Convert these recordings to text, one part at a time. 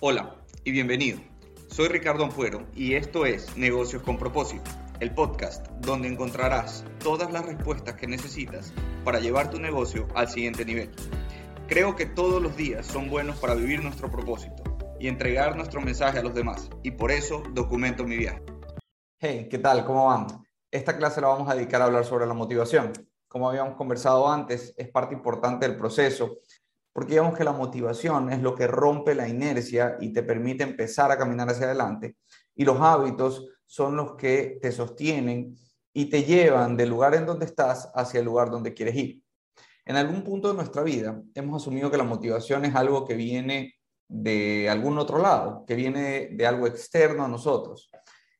Hola y bienvenido. Soy Ricardo Ampuero y esto es Negocios con propósito, el podcast donde encontrarás todas las respuestas que necesitas para llevar tu negocio al siguiente nivel. Creo que todos los días son buenos para vivir nuestro propósito y entregar nuestro mensaje a los demás y por eso documento mi viaje. Hey, ¿qué tal? ¿Cómo van? Esta clase la vamos a dedicar a hablar sobre la motivación. Como habíamos conversado antes, es parte importante del proceso porque digamos que la motivación es lo que rompe la inercia y te permite empezar a caminar hacia adelante. Y los hábitos son los que te sostienen y te llevan del lugar en donde estás hacia el lugar donde quieres ir. En algún punto de nuestra vida hemos asumido que la motivación es algo que viene de algún otro lado, que viene de algo externo a nosotros.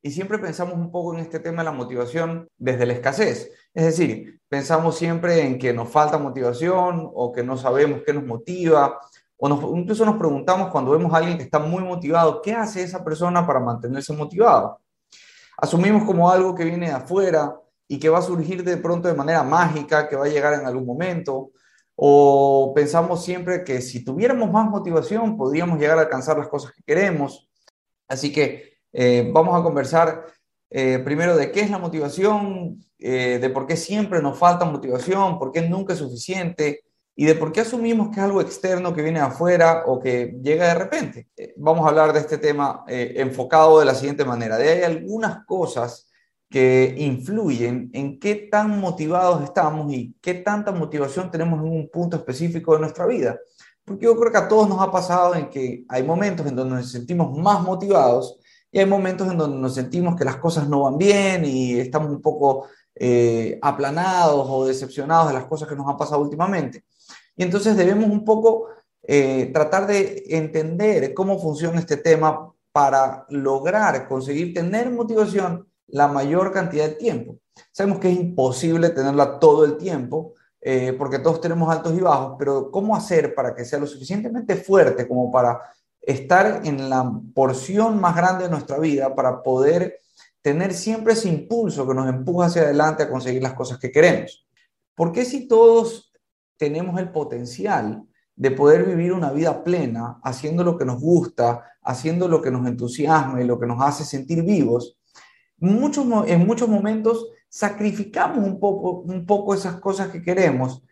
Y siempre pensamos un poco en este tema de la motivación desde la escasez. Es decir, pensamos siempre en que nos falta motivación o que no sabemos qué nos motiva. O incluso nos preguntamos cuando vemos a alguien que está muy motivado, ¿qué hace esa persona para mantenerse motivado? Asumimos como algo que viene de afuera y que va a surgir de pronto de manera mágica, que va a llegar en algún momento. O pensamos siempre que si tuviéramos más motivación podríamos llegar a alcanzar las cosas que queremos. Así que eh, vamos a conversar eh, primero de qué es la motivación, eh, de por qué siempre nos falta motivación, por qué nunca es suficiente y de por qué asumimos que es algo externo que viene afuera o que llega de repente. vamos a hablar de este tema enfocado de la siguiente manera. De hay algunas cosas que influyen en qué tan motivados estamos y qué tanta motivación tenemos en un punto específico de nuestra vida. Porque yo creo que a todos nos ha pasado en que hay momentos en donde nos sentimos más motivados y hay momentos en donde nos sentimos que las cosas no van bien y estamos un poco eh, aplanados o decepcionados de las cosas que nos han pasado últimamente. Y entonces debemos un poco eh, tratar de entender cómo funciona este tema para lograr conseguir tener motivación la mayor cantidad de tiempo. Sabemos que es imposible tenerla todo el tiempo, eh, porque todos tenemos altos y bajos, pero ¿cómo hacer para que sea lo suficientemente fuerte como para estar en la porción más grande de nuestra vida para poder tener siempre ese impulso que nos empuja hacia adelante a conseguir las cosas que queremos. ¿Por qué si todos tenemos el potencial de poder vivir una vida plena, haciendo lo que nos gusta, haciendo lo que nos entusiasma y lo que nos hace sentir vivos, muchos, en muchos momentos sacrificamos un poco, un poco esas cosas que queremos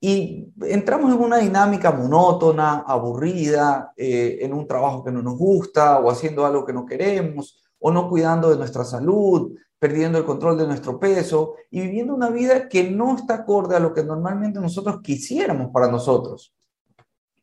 y entramos en una dinámica monótona, aburrida, eh, en un trabajo que no nos gusta o haciendo algo que no queremos o no cuidando de nuestra salud, perdiendo el control de nuestro peso y viviendo una vida que no está acorde a lo que normalmente nosotros quisiéramos para nosotros.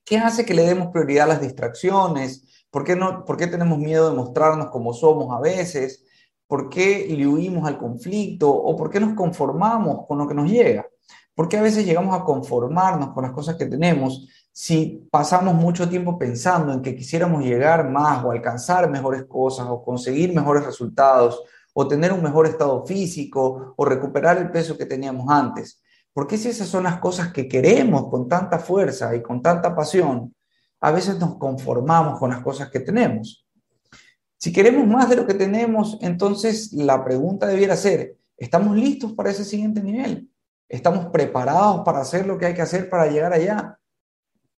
¿Qué hace que le demos prioridad a las distracciones? ¿Por qué, no, ¿Por qué tenemos miedo de mostrarnos como somos a veces? ¿Por qué le huimos al conflicto? ¿O por qué nos conformamos con lo que nos llega? ¿Por qué a veces llegamos a conformarnos con las cosas que tenemos si pasamos mucho tiempo pensando en que quisiéramos llegar más o alcanzar mejores cosas o conseguir mejores resultados o tener un mejor estado físico o recuperar el peso que teníamos antes? ¿Por qué si esas son las cosas que queremos con tanta fuerza y con tanta pasión, a veces nos conformamos con las cosas que tenemos? Si queremos más de lo que tenemos, entonces la pregunta debiera ser, ¿estamos listos para ese siguiente nivel? Estamos preparados para hacer lo que hay que hacer para llegar allá.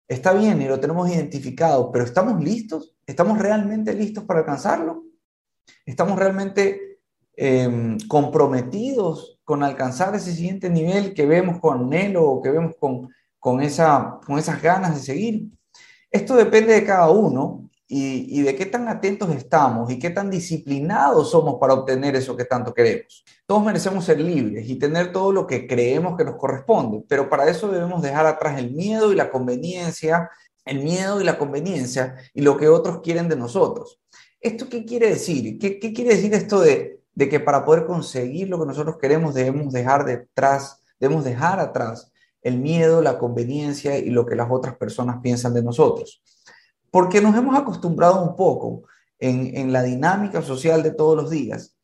Está bien y lo tenemos identificado, pero ¿estamos listos? ¿Estamos realmente listos para alcanzarlo? ¿Estamos realmente em, comprometidos con alcanzar ese siguiente nivel que vemos con anhelo o que vemos con, con, esa, con esas ganas de seguir? Esto depende de cada uno y, de qué tan atentos estamos y qué tan disciplinados somos para obtener eso que tanto queremos. Todos merecemos ser libres y tener todo lo que creemos que nos corresponde, pero para eso debemos dejar atrás el miedo y la conveniencia, el miedo y la conveniencia y lo que otros quieren de nosotros. ¿Esto qué quiere decir? ¿Qué, qué quiere decir esto de, de que para poder conseguir lo que nosotros queremos debemos dejar detrás, debemos dejar atrás el miedo, la conveniencia y lo que las otras personas piensan de nosotros? Porque nos hemos acostumbrado un poco en, la dinámica social de todos los días,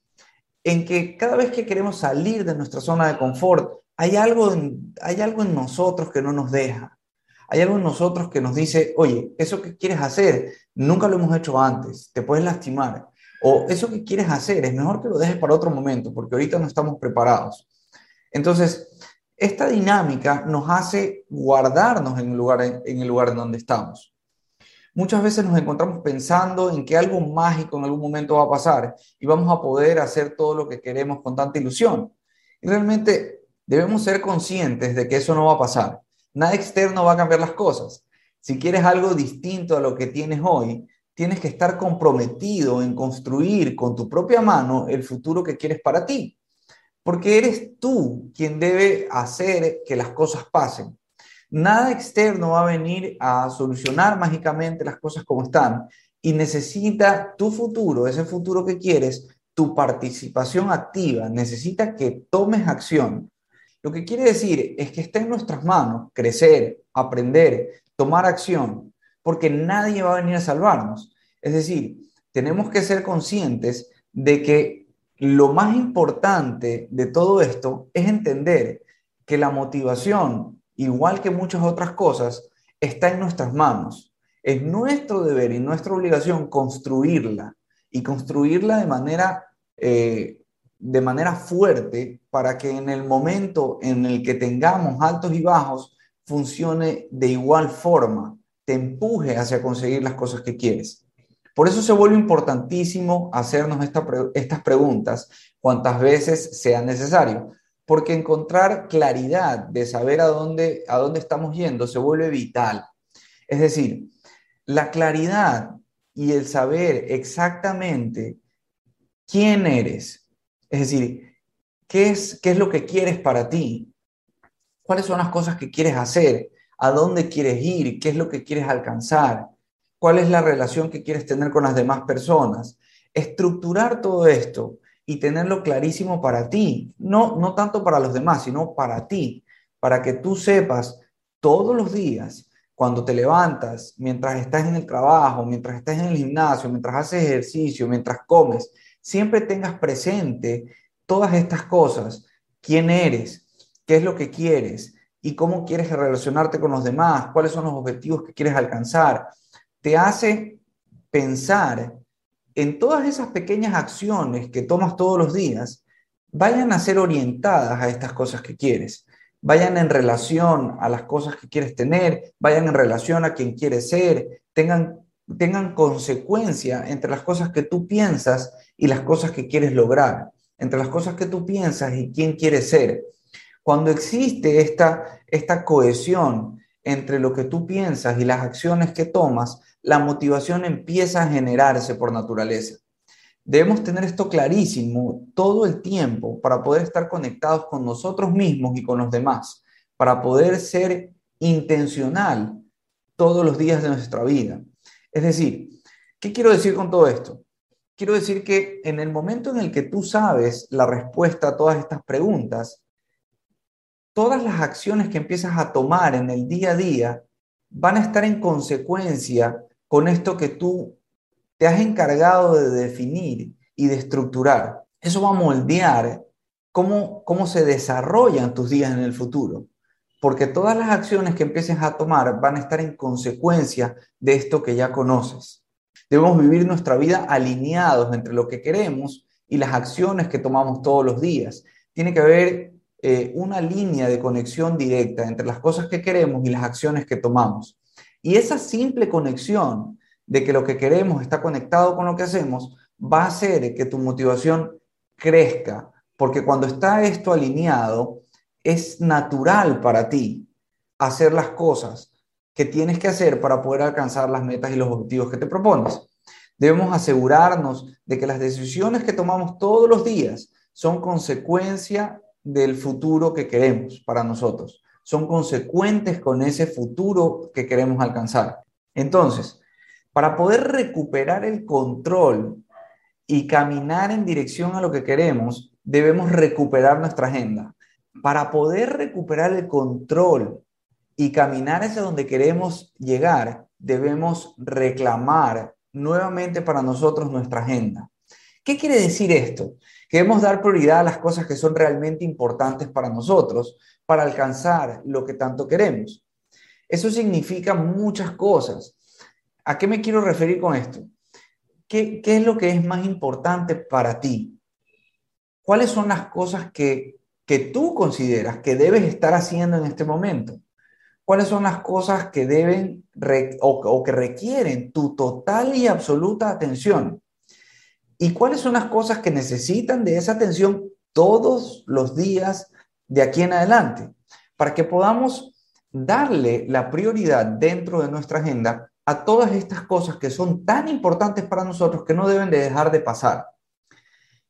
en que cada vez que queremos salir de nuestra zona de confort, hay algo, en, hay algo en nosotros que no nos deja. Hay algo en nosotros que nos dice, oye, eso que quieres hacer, nunca lo hemos hecho antes, te puedes lastimar. O eso que quieres hacer, es mejor que lo dejes para otro momento, porque ahorita no estamos preparados. Entonces, esta dinámica nos hace guardarnos en el lugar en, el lugar en donde estamos. Muchas veces nos encontramos pensando en que algo mágico en algún momento va a pasar y vamos a poder hacer todo lo que queremos con tanta ilusión. Y realmente debemos ser conscientes de que eso no va a pasar. Nada externo va a cambiar las cosas. Si quieres algo distinto a lo que tienes hoy, tienes que estar comprometido en construir con tu propia mano el futuro que quieres para ti. Porque eres tú quien debe hacer que las cosas pasen. Nada externo va a venir a solucionar mágicamente las cosas como están y necesita tu futuro, ese futuro que quieres, tu participación activa, necesita que tomes acción. Lo que quiere decir es que está en nuestras manos crecer, aprender, tomar acción, porque nadie va a venir a salvarnos. Es decir, tenemos que ser conscientes de que lo más importante de todo esto es entender que la motivación igual que muchas otras cosas, está en nuestras manos. Es nuestro deber y nuestra obligación construirla y construirla de manera, eh, de manera fuerte para que en el momento en el que tengamos altos y bajos funcione de igual forma, te empuje hacia conseguir las cosas que quieres. Por eso se vuelve importantísimo hacernos estas preguntas cuantas veces sea necesario porque encontrar claridad de saber a dónde, a dónde estamos yendo se vuelve vital. Es decir, la claridad y el saber exactamente quién eres, es decir, qué es, qué es lo que quieres para ti, cuáles son las cosas que quieres hacer, a dónde quieres ir, qué es lo que quieres alcanzar, cuál es la relación que quieres tener con las demás personas. Estructurar todo esto y tenerlo clarísimo para ti, no, no tanto para los demás, sino para ti, para que tú sepas todos los días, cuando te levantas, mientras estás en el trabajo, mientras estás en el gimnasio, mientras haces ejercicio, mientras comes, siempre tengas presente todas estas cosas, quién eres, qué es lo que quieres y cómo quieres relacionarte con los demás, cuáles son los objetivos que quieres alcanzar. Te hace pensar en todas esas pequeñas acciones que tomas todos los días, vayan a ser orientadas a estas cosas que quieres, vayan en relación a las cosas que quieres tener, vayan en relación a quien quieres ser, tengan, tengan consecuencia entre las cosas que tú piensas y las cosas que quieres lograr, entre las cosas que tú piensas y quién quieres ser. Cuando existe esta, esta cohesión entre lo que tú piensas y las acciones que tomas, la motivación empieza a generarse por naturaleza. Debemos tener esto clarísimo todo el tiempo para poder estar conectados con nosotros mismos y con los demás, para poder ser intencional todos los días de nuestra vida. Es decir, ¿qué quiero decir con todo esto? Quiero decir que en el momento en el que tú sabes la respuesta a todas estas preguntas, todas las acciones que empiezas a tomar en el día a día van a estar en consecuencia con esto que tú te has encargado de definir y de estructurar. Eso va a moldear cómo, cómo se desarrollan tus días en el futuro. Porque todas las acciones que empieces a tomar van a estar en consecuencia de esto que ya conoces. Debemos vivir nuestra vida alineados entre lo que queremos y las acciones que tomamos todos los días. Tiene que haber eh, una línea de conexión directa entre las cosas que queremos y las acciones que tomamos. Y esa simple conexión de que lo que queremos está conectado con lo que hacemos va a hacer que tu motivación crezca, porque cuando está esto alineado, es natural para ti hacer las cosas que tienes que hacer para poder alcanzar las metas y los objetivos que te propones. Debemos asegurarnos de que las decisiones que tomamos todos los días son consecuencia del futuro que queremos para nosotros son consecuentes con ese futuro que queremos alcanzar. Entonces, para poder recuperar el control y caminar en dirección a lo que queremos, debemos recuperar nuestra agenda. Para poder recuperar el control y caminar hacia donde queremos llegar, debemos reclamar nuevamente para nosotros nuestra agenda. ¿Qué quiere decir esto? Que debemos dar prioridad a las cosas que son realmente importantes para nosotros, para alcanzar lo que tanto queremos. Eso significa muchas cosas. ¿A qué me quiero referir con esto? ¿Qué, es lo que es más importante para ti? ¿Cuáles son las cosas que, que tú consideras que debes estar haciendo en este momento? cuáles son las cosas que deben o, que requieren tu total y absoluta atención y cuáles son las cosas que necesitan de esa atención todos los días de aquí en adelante, para que podamos darle la prioridad dentro de nuestra agenda a todas estas cosas que son tan importantes para nosotros que no deben de dejar de pasar.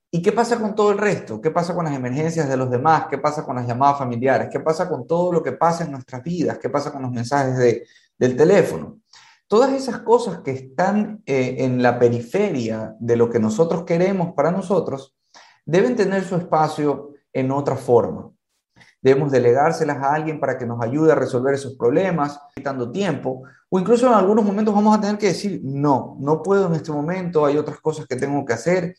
¿Y qué pasa con todo el resto? ¿Qué pasa con las emergencias de los demás? ¿Qué pasa con las llamadas familiares? ¿Qué pasa con todo lo que pasa en nuestras vidas? ¿Qué pasa con los mensajes de, del teléfono? Todas esas cosas que están eh, en la periferia de lo que nosotros queremos para nosotros deben tener su espacio en otra forma. Debemos delegárselas a alguien para que nos ayude a resolver esos problemas, quitando tiempo, o incluso en algunos momentos vamos a tener que decir, no, no puedo en este momento, hay otras cosas que tengo que hacer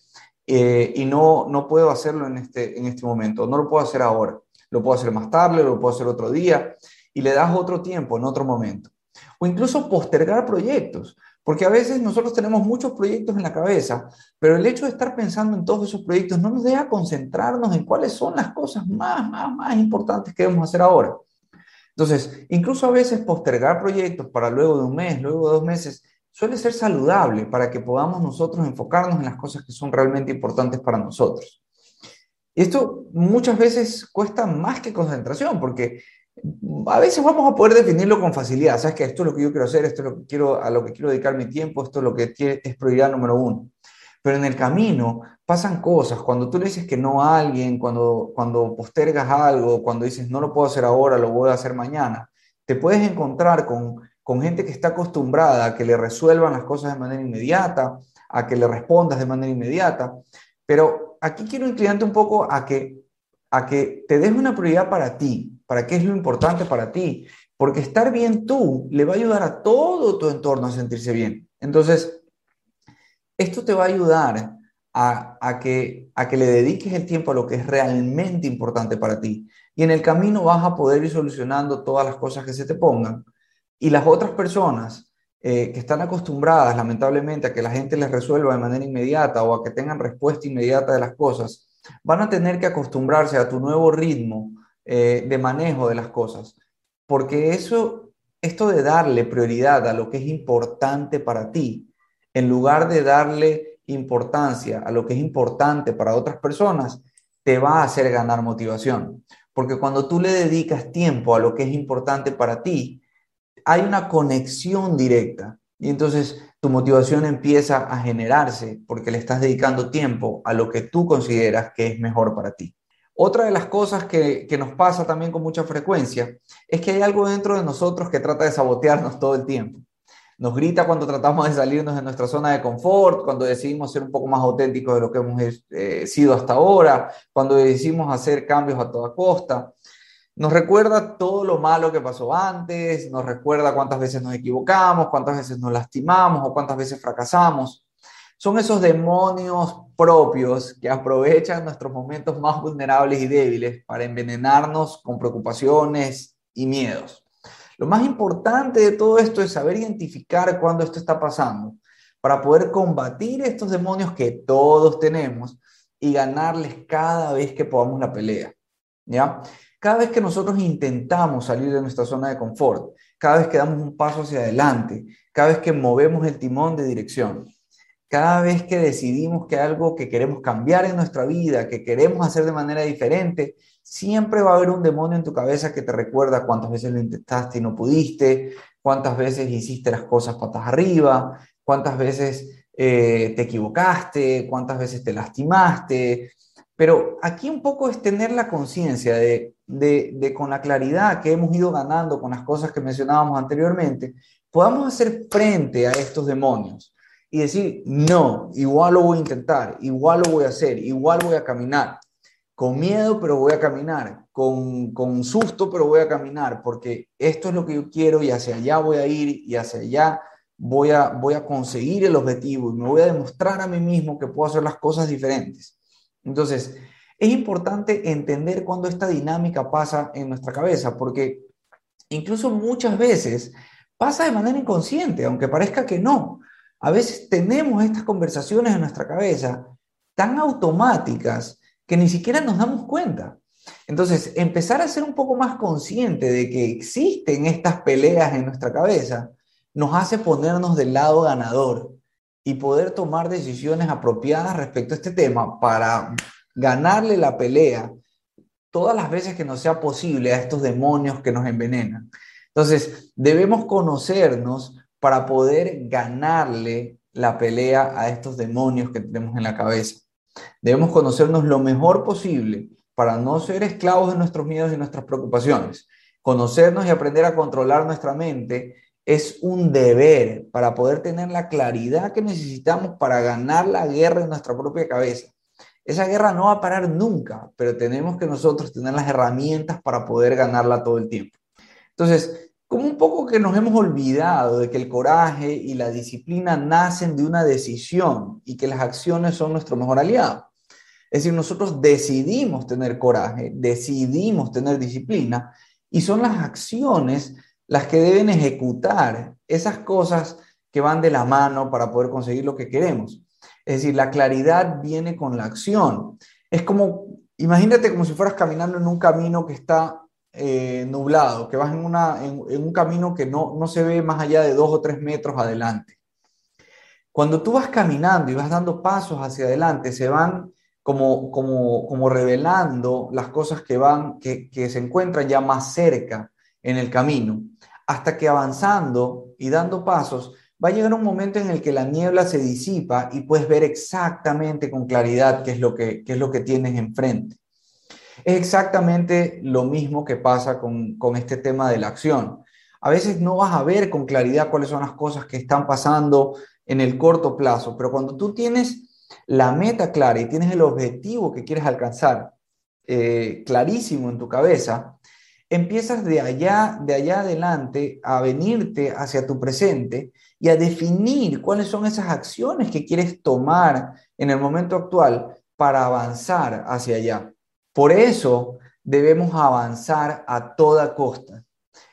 eh, y no, no puedo hacerlo en este, en este momento, no lo puedo hacer ahora, lo puedo hacer más tarde, lo puedo hacer otro día, y le das otro tiempo en otro momento. O incluso postergar proyectos, porque a veces nosotros tenemos muchos proyectos en la cabeza, pero el hecho de estar pensando en todos esos proyectos no nos deja concentrarnos en cuáles son las cosas más, más, más importantes que debemos hacer ahora. Entonces, incluso a veces postergar proyectos para luego de un mes, luego de dos meses, suele ser saludable para que podamos nosotros enfocarnos en las cosas que son realmente importantes para nosotros. Y esto muchas veces cuesta más que concentración, porque a veces vamos a poder definirlo con facilidad. Sabes que esto es lo que yo quiero hacer, esto es lo que quiero, a lo que quiero dedicar mi tiempo, esto es lo que es prioridad número uno. Pero en el camino pasan cosas. Cuando tú le dices que no a alguien, cuando, cuando postergas algo, cuando dices no lo puedo hacer ahora, lo voy a hacer mañana, te puedes encontrar con con gente que está acostumbrada a que le resuelvan las cosas de manera inmediata, a que le respondas de manera inmediata. Pero aquí quiero inclinarte un poco a que, a que te des una prioridad para ti, para qué es lo importante para ti, porque estar bien tú le va a ayudar a todo tu entorno a sentirse bien. Entonces, esto te va a ayudar a, que, a que le dediques el tiempo a lo que es realmente importante para ti. Y en el camino vas a poder ir solucionando todas las cosas que se te pongan y las otras personas eh, que están acostumbradas, lamentablemente, a que la gente les resuelva de manera inmediata o a que tengan respuesta inmediata de las cosas, van a tener que acostumbrarse a tu nuevo ritmo eh, de manejo de las cosas. Porque eso, esto de darle prioridad a lo que es importante para ti, en lugar de darle importancia a lo que es importante para otras personas, te va a hacer ganar motivación. Porque cuando tú le dedicas tiempo a lo que es importante para ti, hay una conexión directa y entonces tu motivación empieza a generarse porque le estás dedicando tiempo a lo que tú consideras que es mejor para ti. Otra de las cosas que, nos pasa también con mucha frecuencia es que hay algo dentro de nosotros que trata de sabotearnos todo el tiempo. Nos grita cuando tratamos de salirnos de nuestra zona de confort, cuando decidimos ser un poco más auténticos de lo que hemos eh, sido hasta ahora, cuando decidimos hacer cambios a toda costa. Nos recuerda todo lo malo que pasó antes, nos recuerda cuántas veces nos equivocamos, cuántas veces nos lastimamos o cuántas veces fracasamos. Son esos demonios propios que aprovechan nuestros momentos más vulnerables y débiles para envenenarnos con preocupaciones y miedos. Lo más importante de todo esto es saber identificar cuándo esto está pasando para poder combatir estos demonios que todos tenemos y ganarles cada vez que podamos la pelea. ¿Ya? Cada vez que nosotros intentamos salir de nuestra zona de confort, cada vez que damos un paso hacia adelante, cada vez que movemos el timón de dirección, cada vez que decidimos que algo que queremos cambiar en nuestra vida, que queremos hacer de manera diferente, siempre va a haber un demonio en tu cabeza que te recuerda cuántas veces lo intentaste y no pudiste, cuántas veces hiciste las cosas patas arriba, cuántas veces eh, te equivocaste, cuántas veces te lastimaste, pero aquí un poco es tener la conciencia de, de, con la claridad que hemos ido ganando con las cosas que mencionábamos anteriormente, podamos hacer frente a estos demonios y decir, no, igual lo voy a intentar, igual lo voy a hacer, igual voy a caminar. Con miedo, pero voy a caminar. Con, con susto, pero voy a caminar, porque esto es lo que yo quiero y hacia allá voy a ir y hacia allá voy a, voy a conseguir el objetivo y me voy a demostrar a mí mismo que puedo hacer las cosas diferentes. Entonces, es importante entender cuando esta dinámica pasa en nuestra cabeza, porque incluso muchas veces pasa de manera inconsciente, aunque parezca que no. A veces tenemos estas conversaciones en nuestra cabeza tan automáticas que ni siquiera nos damos cuenta. Entonces, empezar a ser un poco más consciente de que existen estas peleas en nuestra cabeza nos hace ponernos del lado ganador y poder tomar decisiones apropiadas respecto a este tema para ganarle la pelea todas las veces que nos sea posible a estos demonios que nos envenenan. Entonces, debemos conocernos para poder ganarle la pelea a estos demonios que tenemos en la cabeza. Debemos conocernos lo mejor posible para no ser esclavos de nuestros miedos y nuestras preocupaciones. Conocernos y aprender a controlar nuestra mente es un deber para poder tener la claridad que necesitamos para ganar la guerra en nuestra propia cabeza. Esa guerra no va a parar nunca, pero tenemos que nosotros tener las herramientas para poder ganarla todo el tiempo. Entonces, como un poco que nos hemos olvidado de que el coraje y la disciplina nacen de una decisión y que las acciones son nuestro mejor aliado. Es decir, nosotros decidimos tener coraje, decidimos tener disciplina y son las acciones las que deben ejecutar esas cosas que van de la mano para poder conseguir lo que queremos. Es decir, la claridad viene con la acción. Es como, imagínate como si fueras caminando en un camino que está eh, nublado, que vas en, una, en, un camino que no, no se ve más allá de dos o tres metros adelante. Cuando tú vas caminando y vas dando pasos hacia adelante, se van como, como, como revelando las cosas que van, que, que se encuentran ya más cerca en el camino, hasta que avanzando y dando pasos, va a llegar un momento en el que la niebla se disipa y puedes ver exactamente con claridad qué es lo que, es lo que tienes enfrente. Es exactamente lo mismo que pasa con, con este tema de la acción. A veces no vas a ver con claridad cuáles son las cosas que están pasando en el corto plazo, pero cuando tú tienes la meta clara y tienes el objetivo que quieres alcanzar eh, clarísimo en tu cabeza, empiezas de allá, de allá adelante a venirte hacia tu presente y a definir cuáles son esas acciones que quieres tomar en el momento actual para avanzar hacia allá. Por eso debemos avanzar a toda costa.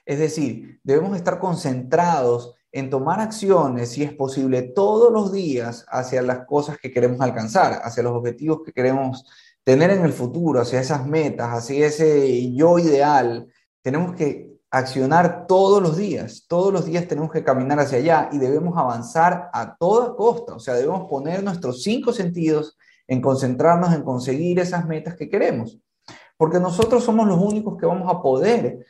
Es decir, debemos estar concentrados en tomar acciones, si es posible, todos los días hacia las cosas que queremos alcanzar, hacia los objetivos que queremos tener en el futuro, hacia esas metas, hacia ese yo ideal. Tenemos que accionar todos los días, todos los días tenemos que caminar hacia allá y debemos avanzar a toda costa, o sea, debemos poner nuestros cinco sentidos en concentrarnos en conseguir esas metas que queremos, porque nosotros somos los únicos que vamos a poder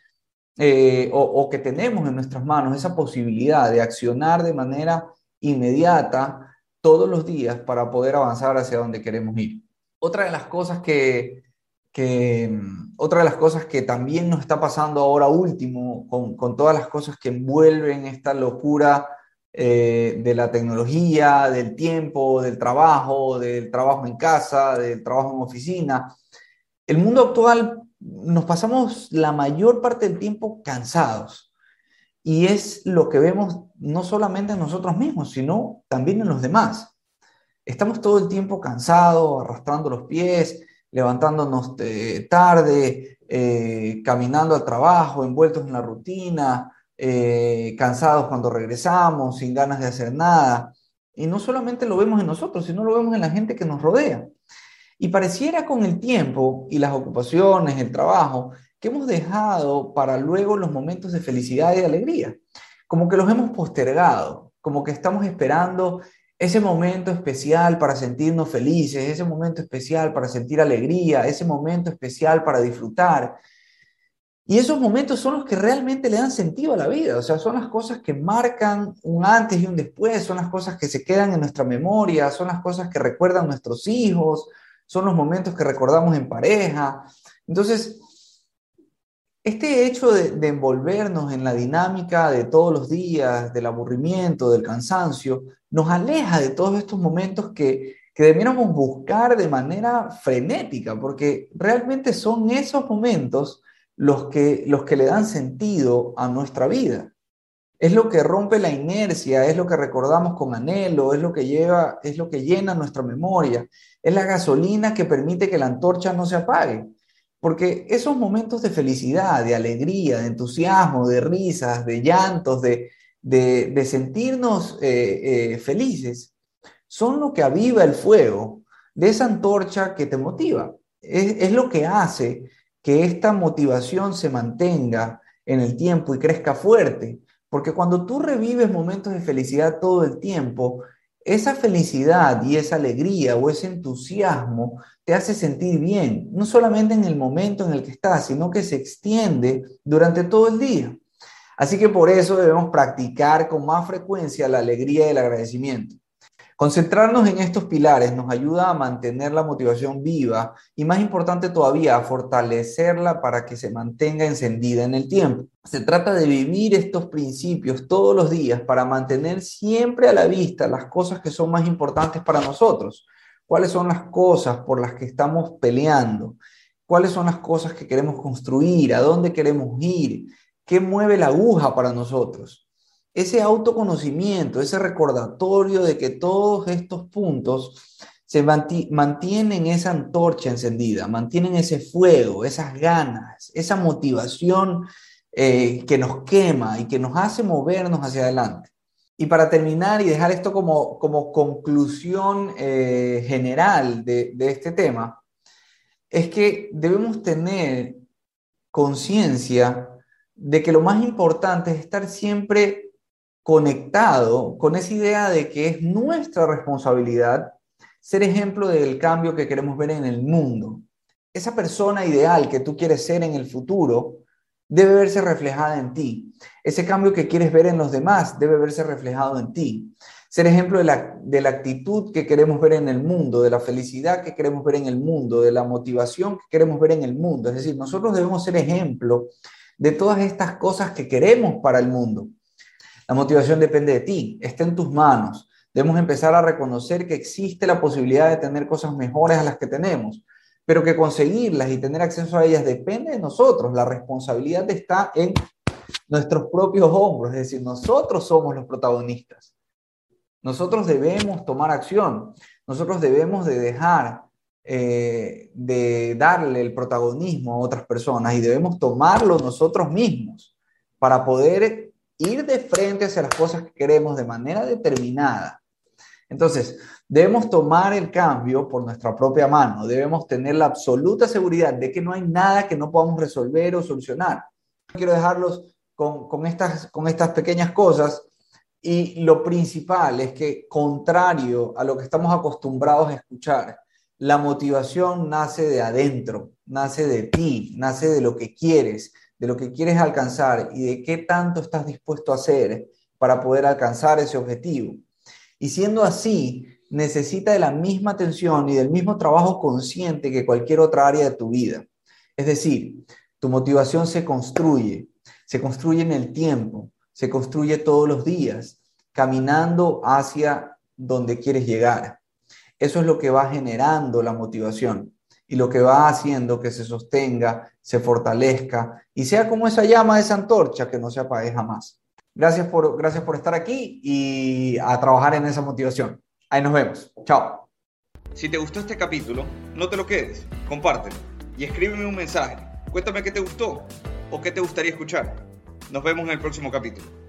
eh, o, o que tenemos en nuestras manos esa posibilidad de accionar de manera inmediata todos los días para poder avanzar hacia donde queremos ir. Otra de las cosas que, que otra de las cosas que también nos está pasando ahora último, con, con todas las cosas que envuelven esta locura eh, de la tecnología, del tiempo, del trabajo, del trabajo en casa, del trabajo en oficina, el mundo actual nos pasamos la mayor parte del tiempo cansados. Y es lo que vemos no solamente en nosotros mismos, sino también en los demás. Estamos todo el tiempo cansados, arrastrando los pies, levantándonos eh, tarde, eh, caminando al trabajo, envueltos en la rutina, eh, cansados cuando regresamos, sin ganas de hacer nada. Y no solamente lo vemos en nosotros, sino lo vemos en la gente que nos rodea. Y pareciera con el tiempo y las ocupaciones, el trabajo, que hemos dejado para luego los momentos de felicidad y alegría. Como que los hemos postergado, como que estamos esperando ese momento especial para sentirnos felices, ese momento especial para sentir alegría, ese momento especial para disfrutar. Y esos momentos son los que realmente le dan sentido a la vida, o sea, son las cosas que marcan un antes y un después, son las cosas que se quedan en nuestra memoria, son las cosas que recuerdan nuestros hijos, son los momentos que recordamos en pareja. Entonces, este hecho de, de, envolvernos en la dinámica de todos los días, del aburrimiento, del cansancio, nos aleja de todos estos momentos que, que debiéramos buscar de manera frenética, porque realmente son esos momentos los que, los que le dan sentido a nuestra vida. Es lo que rompe la inercia, es lo que recordamos con anhelo, es lo que lleva, es lo que llena nuestra memoria, es la gasolina que permite que la antorcha no se apague. Porque esos momentos de felicidad, de alegría, de entusiasmo, de risas, de llantos, de, de, sentirnos eh, eh, felices, son lo que aviva el fuego de esa antorcha que te motiva. Es, lo que hace que esta motivación se mantenga en el tiempo y crezca fuerte. Porque cuando tú revives momentos de felicidad todo el tiempo, esa felicidad y esa alegría o ese entusiasmo te hace sentir bien, no solamente en el momento en el que estás, sino que se extiende durante todo el día. Así que por eso debemos practicar con más frecuencia la alegría y el agradecimiento. Concentrarnos en estos pilares nos ayuda a mantener la motivación viva y más importante todavía, a fortalecerla para que se mantenga encendida en el tiempo. Se trata de vivir estos principios todos los días para mantener siempre a la vista las cosas que son más importantes para nosotros. ¿Cuáles son las cosas por las que estamos peleando? ¿Cuáles son las cosas que queremos construir? ¿A dónde queremos ir? ¿Qué mueve la aguja para nosotros? Ese autoconocimiento, ese recordatorio de que todos estos puntos se mantienen esa antorcha encendida, mantienen ese fuego, esas ganas, esa motivación eh, que nos quema y que nos hace movernos hacia adelante. Y para terminar y dejar esto como, como conclusión eh, general de, de este tema, es que debemos tener conciencia de que lo más importante es estar siempre conectado con esa idea de que es nuestra responsabilidad ser ejemplo del cambio que queremos ver en el mundo. Esa persona ideal que tú quieres ser en el futuro debe verse reflejada en ti. Ese cambio que quieres ver en los demás debe verse reflejado en ti. Ser ejemplo de la, de la actitud que queremos ver en el mundo, de la felicidad que queremos ver en el mundo, de la motivación que queremos ver en el mundo. Es decir, nosotros debemos ser ejemplo de todas estas cosas que queremos para el mundo. La motivación depende de ti, está en tus manos. Debemos empezar a reconocer que existe la posibilidad de tener cosas mejores a las que tenemos, pero que conseguirlas y tener acceso a ellas depende de nosotros. La responsabilidad está en nuestros propios hombros, es decir, nosotros somos los protagonistas. Nosotros debemos tomar acción, nosotros debemos de dejar eh, de darle el protagonismo a otras personas y debemos tomarlo nosotros mismos para poder ir de frente hacia las cosas que queremos de manera determinada. Entonces, debemos tomar el cambio por nuestra propia mano, debemos tener la absoluta seguridad de que no hay nada que no podamos resolver o solucionar. Quiero dejarlos con, estas, con estas pequeñas cosas y lo principal es que, contrario a lo que estamos acostumbrados a escuchar, la motivación nace de adentro, nace de ti, nace de lo que quieres, de lo que quieres alcanzar y de qué tanto estás dispuesto a hacer para poder alcanzar ese objetivo. Y siendo así, necesita de la misma atención y del mismo trabajo consciente que cualquier otra área de tu vida. Es decir, tu motivación se construye, se construye en el tiempo, se construye todos los días, caminando hacia donde quieres llegar. Eso es lo que va generando la motivación y lo que va haciendo que se sostenga, se fortalezca y sea como esa llama esa antorcha que no se apague jamás. Gracias por, gracias por estar aquí y a trabajar en esa motivación. Ahí nos vemos. Chao. Si te gustó este capítulo, no te lo quedes, compártelo y escríbeme un mensaje. Cuéntame qué te gustó o qué te gustaría escuchar. Nos vemos en el próximo capítulo.